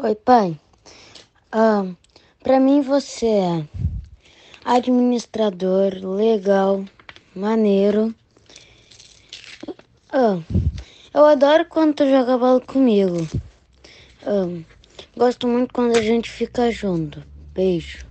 Oi, pai. Ah, para mim você é administrador, legal, maneiro. Ah, eu adoro quando tu joga bola comigo. Ah, gosto muito quando a gente fica junto. Beijo.